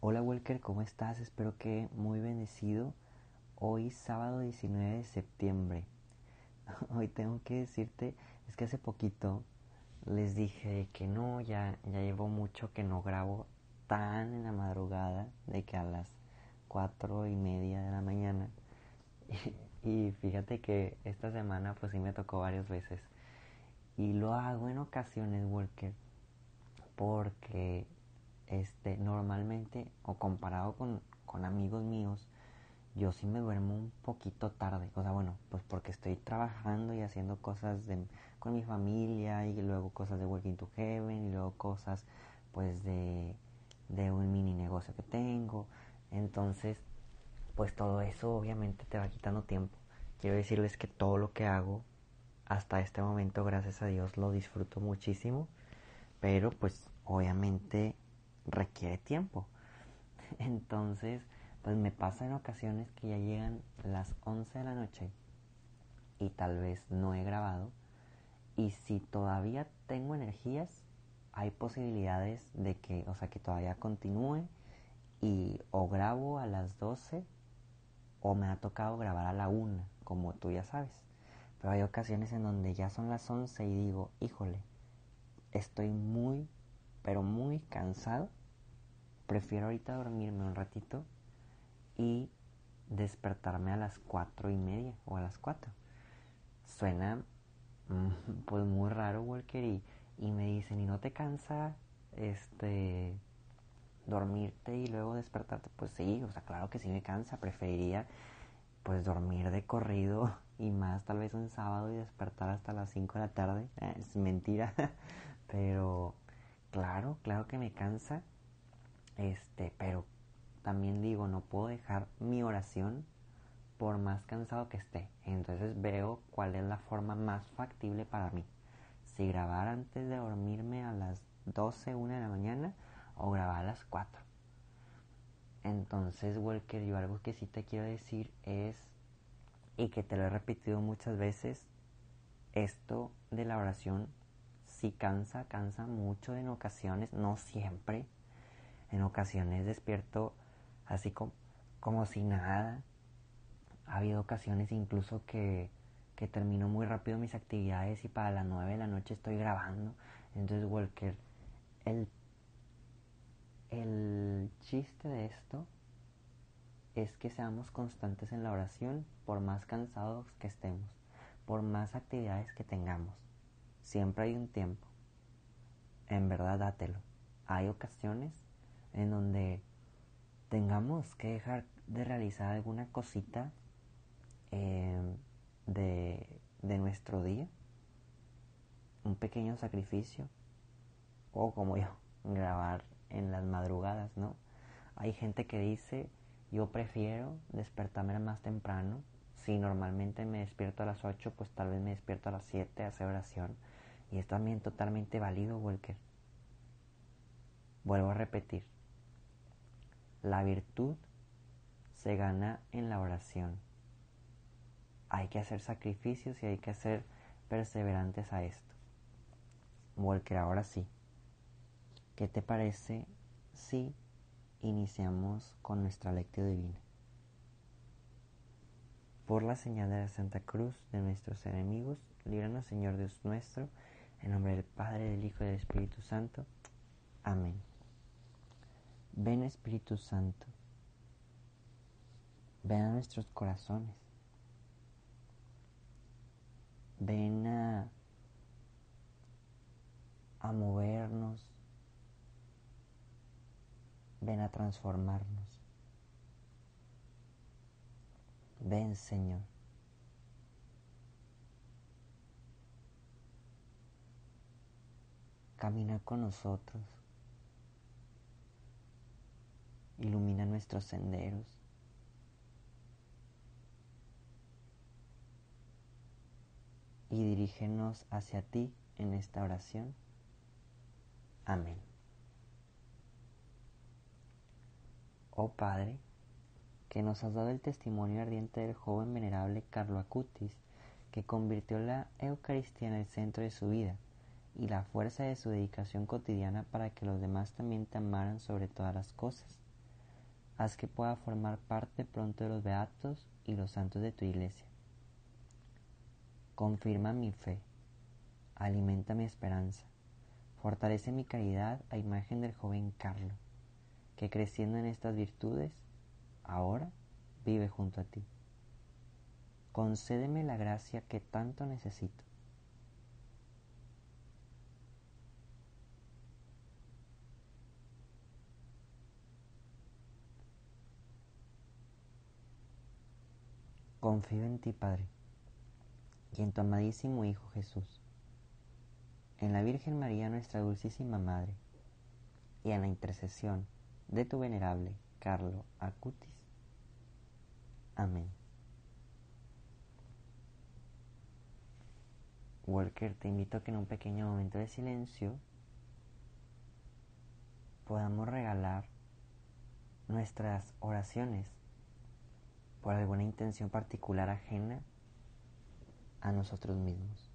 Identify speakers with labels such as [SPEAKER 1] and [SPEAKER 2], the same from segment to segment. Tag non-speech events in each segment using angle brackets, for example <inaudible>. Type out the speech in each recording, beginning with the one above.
[SPEAKER 1] Hola Walker, ¿cómo estás? Espero que muy bendecido. Hoy sábado 19 de septiembre. <laughs> Hoy tengo que decirte, es que hace poquito les dije que no, ya, ya llevo mucho que no grabo tan en la madrugada, de que a las cuatro y media de la mañana. Y, <laughs> y fíjate que esta semana pues sí me tocó varias veces. Y lo hago en ocasiones, Walker, porque este, normalmente o comparado con, con amigos míos, yo sí me duermo un poquito tarde. O sea, bueno, pues porque estoy trabajando y haciendo cosas de, con mi familia y luego cosas de Working to Heaven y luego cosas pues de, de un mini negocio que tengo. Entonces, pues todo eso obviamente te va quitando tiempo. Quiero decirles que todo lo que hago hasta este momento, gracias a Dios, lo disfruto muchísimo. Pero pues obviamente requiere tiempo. <laughs> Entonces, pues me pasa en ocasiones que ya llegan las 11 de la noche y tal vez no he grabado. Y si todavía tengo energías, hay posibilidades de que, o sea, que todavía continúe y o grabo a las 12 o me ha tocado grabar a la 1, como tú ya sabes. Pero hay ocasiones en donde ya son las 11 y digo, híjole, estoy muy, pero muy cansado prefiero ahorita dormirme un ratito y despertarme a las cuatro y media o a las cuatro. Suena mm, pues muy raro, Walker, y, y me dicen, ¿y no te cansa este dormirte y luego despertarte? Pues sí, o sea, claro que sí me cansa, preferiría pues dormir de corrido <laughs> y más tal vez un sábado y despertar hasta las 5 de la tarde. es mentira, <laughs> pero claro, claro que me cansa este, pero también digo, no puedo dejar mi oración por más cansado que esté. Entonces veo cuál es la forma más factible para mí. Si grabar antes de dormirme a las 12, 1 de la mañana o grabar a las 4. Entonces, Walker, yo algo que sí te quiero decir es, y que te lo he repetido muchas veces, esto de la oración sí cansa, cansa mucho en ocasiones, no siempre en ocasiones despierto así como, como si nada. Ha habido ocasiones incluso que, que termino muy rápido mis actividades y para las 9 de la noche estoy grabando. Entonces, Walker, el, el chiste de esto es que seamos constantes en la oración por más cansados que estemos, por más actividades que tengamos. Siempre hay un tiempo. En verdad, dátelo. Hay ocasiones en donde tengamos que dejar de realizar alguna cosita em, de, de nuestro día, un pequeño sacrificio, o como yo, <laughs> grabar en las madrugadas, ¿no? Hay gente que dice, yo prefiero despertarme más temprano. Si normalmente me despierto a las 8, pues tal vez me despierto a las 7 a hacer oración. Y es también totalmente válido, Walker. Vuelvo a repetir, la virtud se gana en la oración. Hay que hacer sacrificios y hay que ser perseverantes a esto. Walker, ahora sí. ¿Qué te parece si iniciamos con nuestra lectura divina? Por la señal de la Santa Cruz de nuestros enemigos, líbranos Señor Dios nuestro, en nombre del Padre, del Hijo y del Espíritu Santo. Amén. Ven Espíritu Santo, ven a nuestros corazones, ven a, a movernos, ven a transformarnos. Ven Señor. Camina con nosotros. Ilumina nuestros senderos. Y dirígenos hacia ti en esta oración. Amén. Oh Padre, que nos has dado el testimonio ardiente del joven venerable Carlo Acutis, que convirtió la Eucaristía en el centro de su vida y la fuerza de su dedicación cotidiana para que los demás también te amaran sobre todas las cosas haz que pueda formar parte pronto de los beatos y los santos de tu iglesia. Confirma mi fe, alimenta mi esperanza, fortalece mi caridad a imagen del joven Carlo, que creciendo en estas virtudes, ahora vive junto a ti. Concédeme la gracia que tanto necesito. Confío en ti, Padre, y en tu amadísimo Hijo Jesús, en la Virgen María, nuestra dulcísima Madre, y en la intercesión de tu venerable Carlo Acutis. Amén. Walker, te invito a que en un pequeño momento de silencio podamos regalar nuestras oraciones por alguna intención particular ajena a nosotros mismos.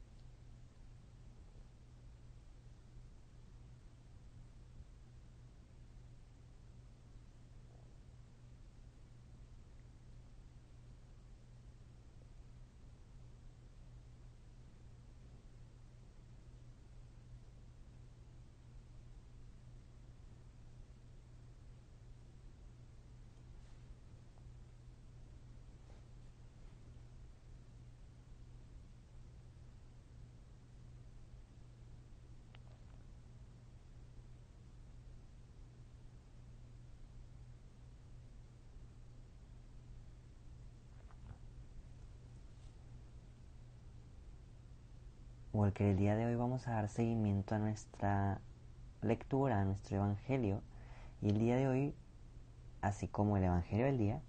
[SPEAKER 1] Que el día de hoy vamos a dar seguimiento a nuestra lectura, a nuestro Evangelio. Y el día de hoy, así como el Evangelio del día,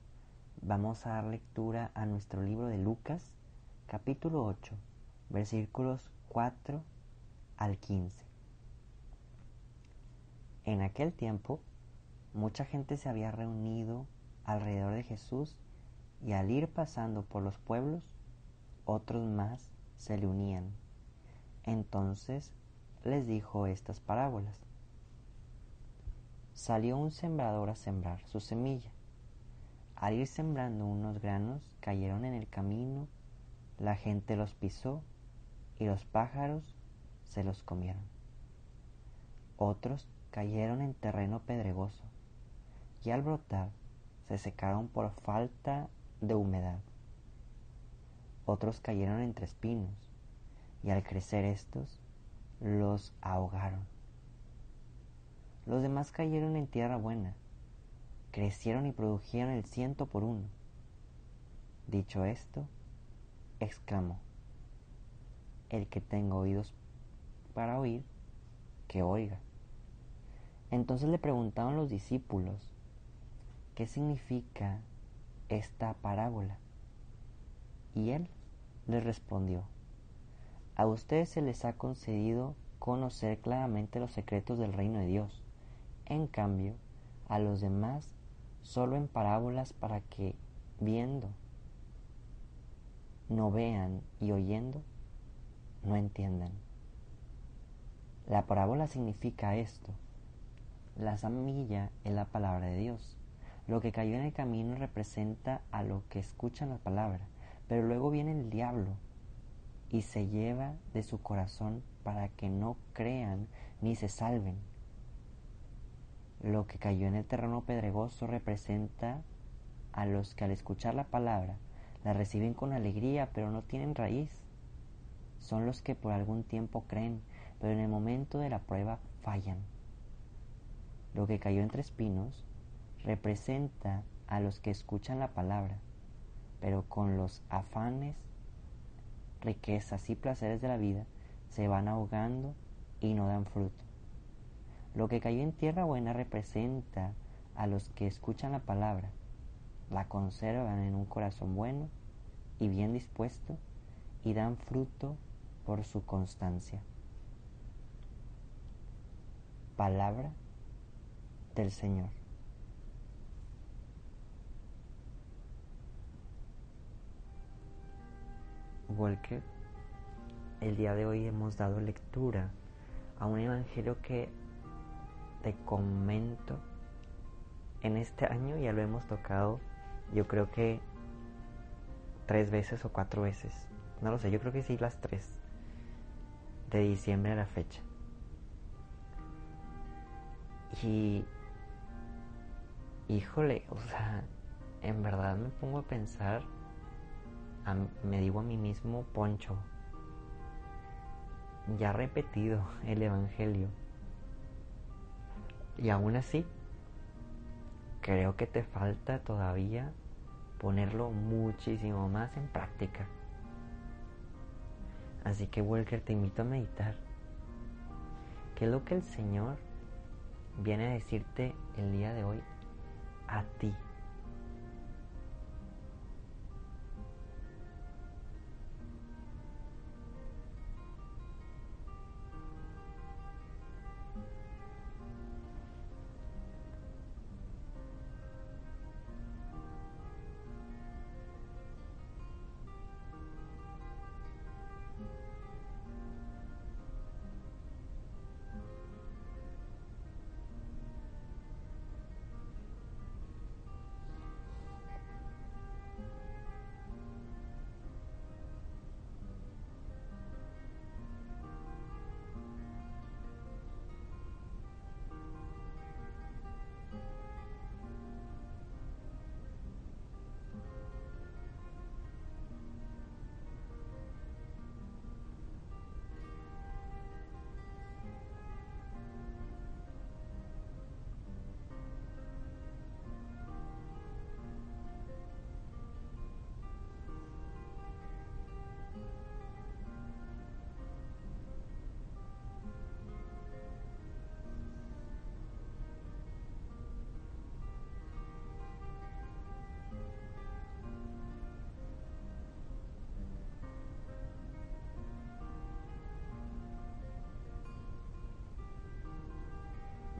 [SPEAKER 1] vamos a dar lectura a nuestro libro de Lucas, capítulo 8, versículos 4 al 15. En aquel tiempo, mucha gente se había reunido alrededor de Jesús y al ir pasando por los pueblos, otros más se le unían entonces les dijo estas parábolas. Salió un sembrador a sembrar su semilla. Al ir sembrando unos granos cayeron en el camino, la gente los pisó y los pájaros se los comieron. Otros cayeron en terreno pedregoso y al brotar se secaron por falta de humedad. Otros cayeron entre espinos y al crecer estos los ahogaron. Los demás cayeron en tierra buena, crecieron y produjeron el ciento por uno. Dicho esto, exclamó, el que tenga oídos para oír, que oiga. Entonces le preguntaban los discípulos, ¿qué significa esta parábola? Y él les respondió, a ustedes se les ha concedido conocer claramente los secretos del reino de Dios. En cambio, a los demás solo en parábolas para que, viendo, no vean y oyendo, no entiendan. La parábola significa esto. La semilla es la palabra de Dios. Lo que cayó en el camino representa a lo que escuchan la palabra, pero luego viene el diablo y se lleva de su corazón para que no crean ni se salven. Lo que cayó en el terreno pedregoso representa a los que al escuchar la palabra la reciben con alegría pero no tienen raíz. Son los que por algún tiempo creen, pero en el momento de la prueba fallan. Lo que cayó entre espinos representa a los que escuchan la palabra, pero con los afanes riquezas y placeres de la vida se van ahogando y no dan fruto. Lo que cayó en tierra buena representa a los que escuchan la palabra, la conservan en un corazón bueno y bien dispuesto y dan fruto por su constancia. Palabra del Señor. Walker, el día de hoy hemos dado lectura a un evangelio que te comento en este año ya lo hemos tocado, yo creo que tres veces o cuatro veces. No lo sé, yo creo que sí las tres. De diciembre a la fecha. Y... Híjole, o sea, en verdad me pongo a pensar, me digo a mí mismo, Poncho, ya repetido el Evangelio. Y aún así, creo que te falta todavía ponerlo muchísimo más en práctica. Así que Walker te invito a meditar. ¿Qué es lo que el Señor viene a decirte el día de hoy a ti?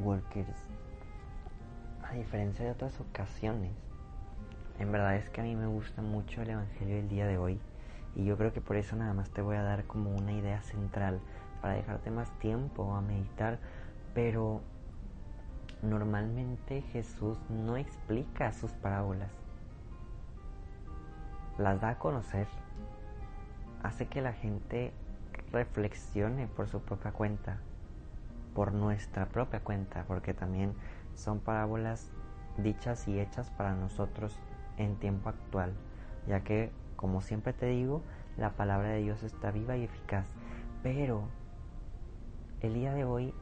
[SPEAKER 1] Workers, a diferencia de otras ocasiones, en verdad es que a mí me gusta mucho el Evangelio del día de hoy. Y yo creo que por eso nada más te voy a dar como una idea central para dejarte más tiempo a meditar, pero normalmente Jesús no explica sus parábolas, las da a conocer, hace que la gente reflexione por su propia cuenta por nuestra propia cuenta, porque también son parábolas dichas y hechas para nosotros en tiempo actual, ya que, como siempre te digo, la palabra de Dios está viva y eficaz. Pero el día de hoy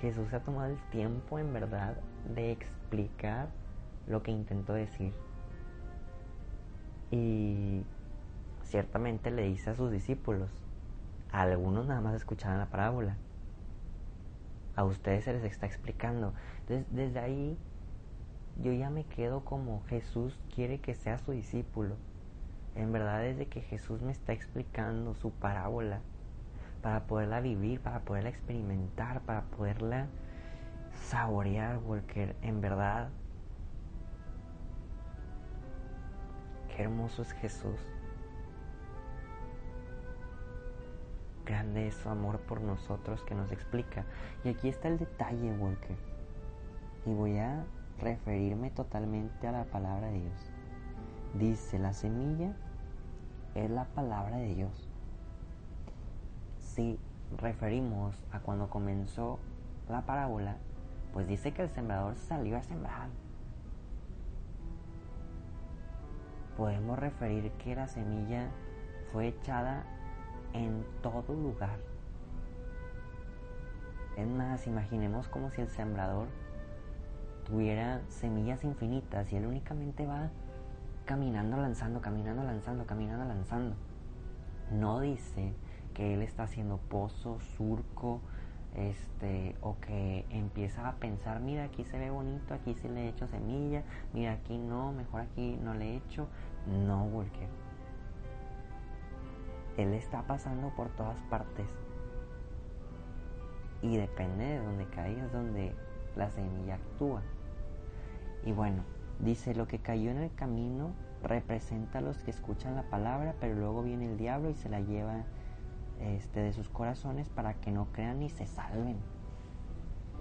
[SPEAKER 1] Jesús ha tomado el tiempo en verdad de explicar lo que intentó decir. Y ciertamente le dice a sus discípulos, algunos nada más escuchaban la parábola, a ustedes se les está explicando. Entonces, desde ahí yo ya me quedo como Jesús quiere que sea su discípulo. En verdad, desde que Jesús me está explicando su parábola, para poderla vivir, para poderla experimentar, para poderla saborear, Walker, en verdad, qué hermoso es Jesús. Grande es su amor por nosotros que nos explica. Y aquí está el detalle, Walker. Y voy a referirme totalmente a la palabra de Dios. Dice, la semilla es la palabra de Dios. Si referimos a cuando comenzó la parábola, pues dice que el sembrador salió a sembrar. Podemos referir que la semilla fue echada en todo lugar. Es más, imaginemos como si el sembrador tuviera semillas infinitas y él únicamente va caminando, lanzando, caminando, lanzando, caminando, lanzando. No dice que él está haciendo pozo, surco, este, o que empieza a pensar, mira, aquí se ve bonito, aquí sí le he hecho semilla, mira, aquí no, mejor aquí no le he hecho. No, porque él está pasando por todas partes. Y depende de donde caiga es donde la semilla actúa. Y bueno, dice, lo que cayó en el camino representa a los que escuchan la palabra, pero luego viene el diablo y se la lleva este, de sus corazones para que no crean ni se salven.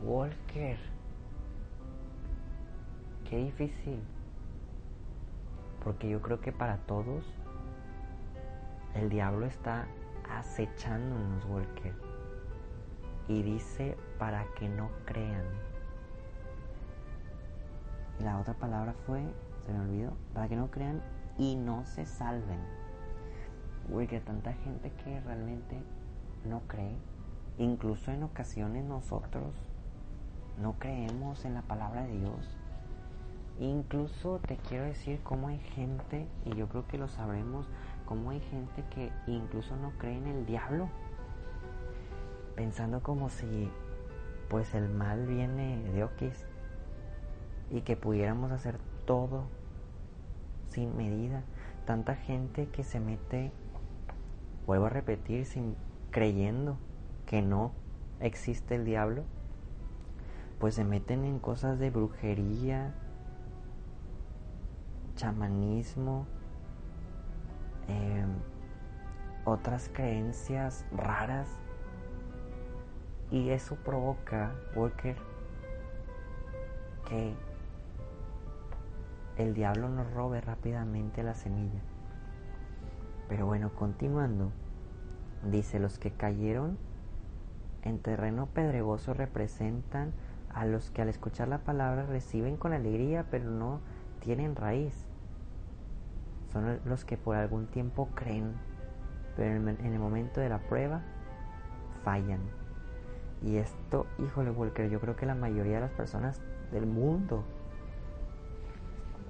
[SPEAKER 1] Walker, qué difícil. Porque yo creo que para todos el diablo está acechándonos, Walker. Y dice para que no crean. Y la otra palabra fue, se me olvidó, para que no crean y no se salven. Porque tanta gente que realmente no cree. Incluso en ocasiones nosotros no creemos en la palabra de Dios. Incluso te quiero decir cómo hay gente, y yo creo que lo sabremos, cómo hay gente que incluso no cree en el diablo. Pensando como si pues el mal viene de Oquis y que pudiéramos hacer todo sin medida. Tanta gente que se mete, vuelvo a repetir, sin creyendo que no existe el diablo, pues se meten en cosas de brujería, chamanismo, em, otras creencias raras. Y eso provoca, Walker, que el diablo nos robe rápidamente la semilla. Pero bueno, continuando, dice, los que cayeron en terreno pedregoso representan a los que al escuchar la palabra reciben con alegría, pero no tienen raíz. Son los que por algún tiempo creen, pero en el momento de la prueba fallan. Y esto, híjole, Walker, yo creo que la mayoría de las personas del mundo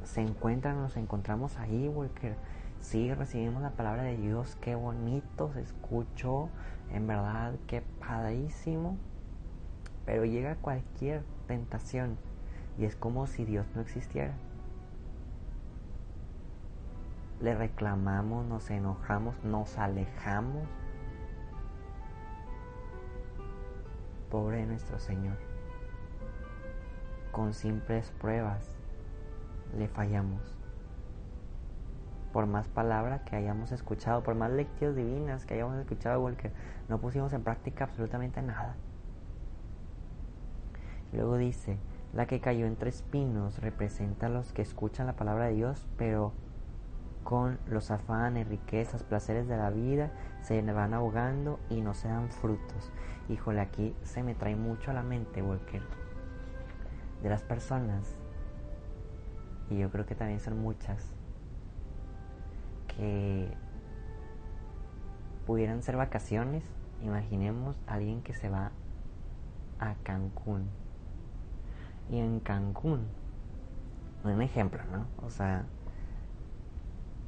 [SPEAKER 1] se encuentran, nos encontramos ahí, Walker. Sí, recibimos la palabra de Dios, qué bonito se escuchó, en verdad, qué padrísimo. Pero llega cualquier tentación y es como si Dios no existiera. Le reclamamos, nos enojamos, nos alejamos. Pobre nuestro Señor. Con simples pruebas le fallamos. Por más palabra que hayamos escuchado, por más lecciones divinas que hayamos escuchado, que no pusimos en práctica absolutamente nada. Luego dice, la que cayó entre espinos representa a los que escuchan la palabra de Dios, pero con los afanes, riquezas, placeres de la vida, se van ahogando y no se dan frutos. Híjole, aquí se me trae mucho a la mente, Walker, de las personas y yo creo que también son muchas, que pudieran ser vacaciones. Imaginemos a alguien que se va a Cancún. Y en Cancún, un ejemplo, ¿no? O sea,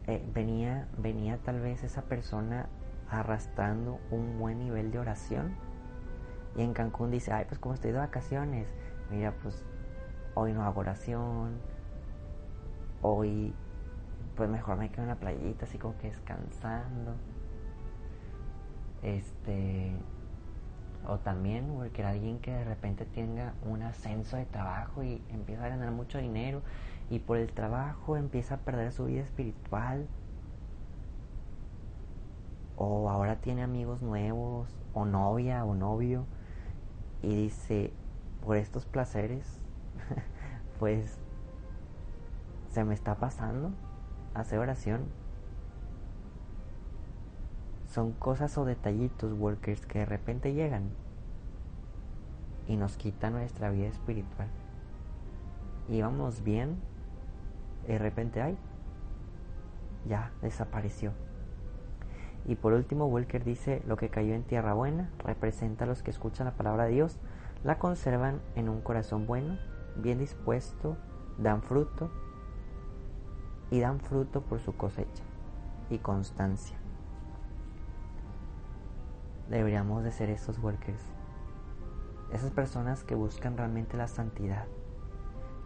[SPEAKER 1] eh, venía, venía tal vez esa persona arrastrando un buen nivel de oración. Y en Cancún dice, ay, pues como estoy de vacaciones, mira, pues hoy no hago oración, hoy pues mejor me quedo en la playita así como que descansando. Este o también porque alguien que de repente tenga un ascenso de trabajo y empieza a ganar mucho dinero y por el trabajo empieza a perder su vida espiritual. O ahora tiene amigos nuevos, o novia o novio, y dice, por estos placeres, <laughs> pues se me está pasando hacer oración. Son cosas o detallitos, workers, que de repente llegan y nos quitan nuestra vida espiritual. Íbamos bien, de repente, ay, ya desapareció. Y por último, Walker dice, lo que cayó en tierra buena representa a los que escuchan la palabra de Dios, la conservan en un corazón bueno, bien dispuesto, dan fruto y dan fruto por su cosecha y constancia. Deberíamos de ser esos workers, esas personas que buscan realmente la santidad,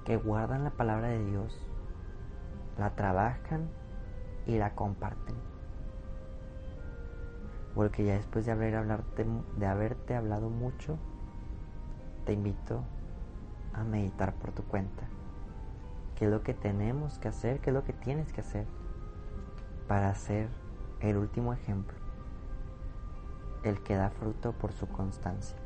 [SPEAKER 1] que guardan la palabra de Dios, la trabajan y la comparten. Porque ya después de, haber hablarte, de haberte hablado mucho, te invito a meditar por tu cuenta qué es lo que tenemos que hacer, qué es lo que tienes que hacer para ser el último ejemplo, el que da fruto por su constancia.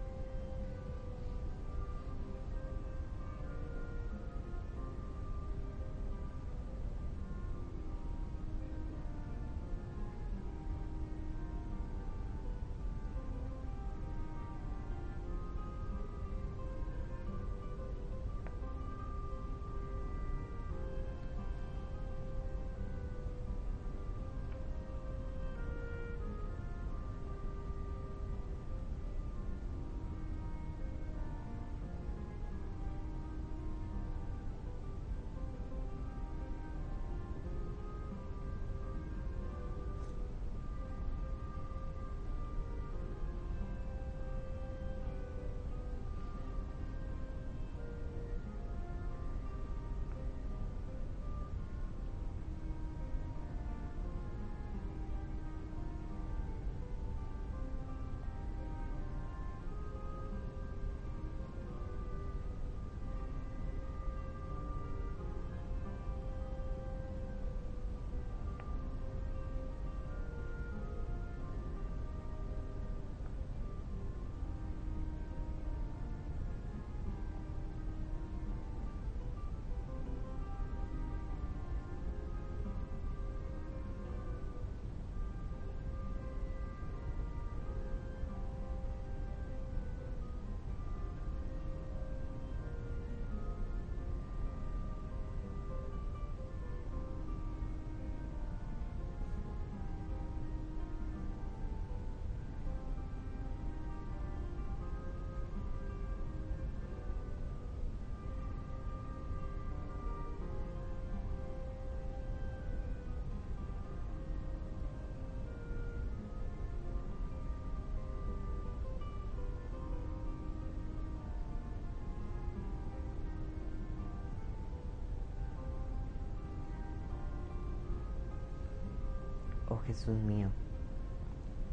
[SPEAKER 1] Oh Jesús mío,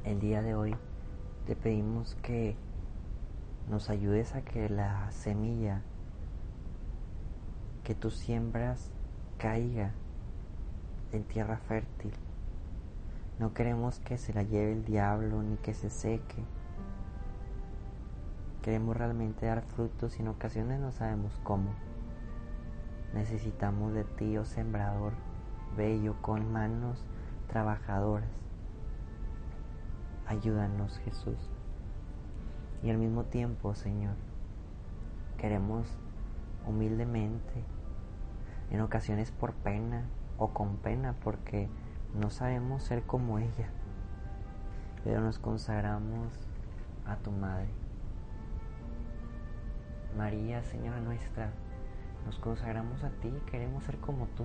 [SPEAKER 1] el día de hoy te pedimos que nos ayudes a que la semilla que tú siembras caiga en tierra fértil. No queremos que se la lleve el diablo ni que se seque. Queremos realmente dar frutos y en ocasiones no sabemos cómo. Necesitamos de ti, oh sembrador, bello, con manos trabajadoras. Ayúdanos, Jesús. Y al mismo tiempo, Señor, queremos humildemente, en ocasiones por pena o con pena, porque no sabemos ser como ella, pero nos consagramos a tu Madre. María, Señora nuestra, nos consagramos a ti, queremos ser como tú.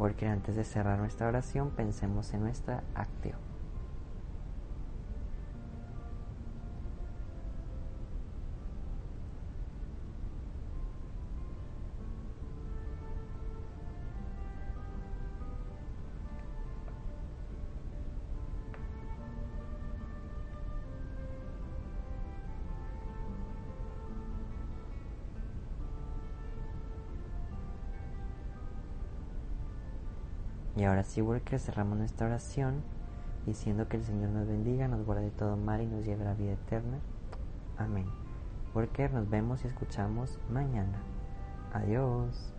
[SPEAKER 1] Porque antes de cerrar nuestra oración, pensemos en nuestra acción. Sí, que cerramos nuestra oración diciendo que el Señor nos bendiga, nos guarde de todo mal y nos lleve a la vida eterna. Amén. Worker, nos vemos y escuchamos mañana. Adiós.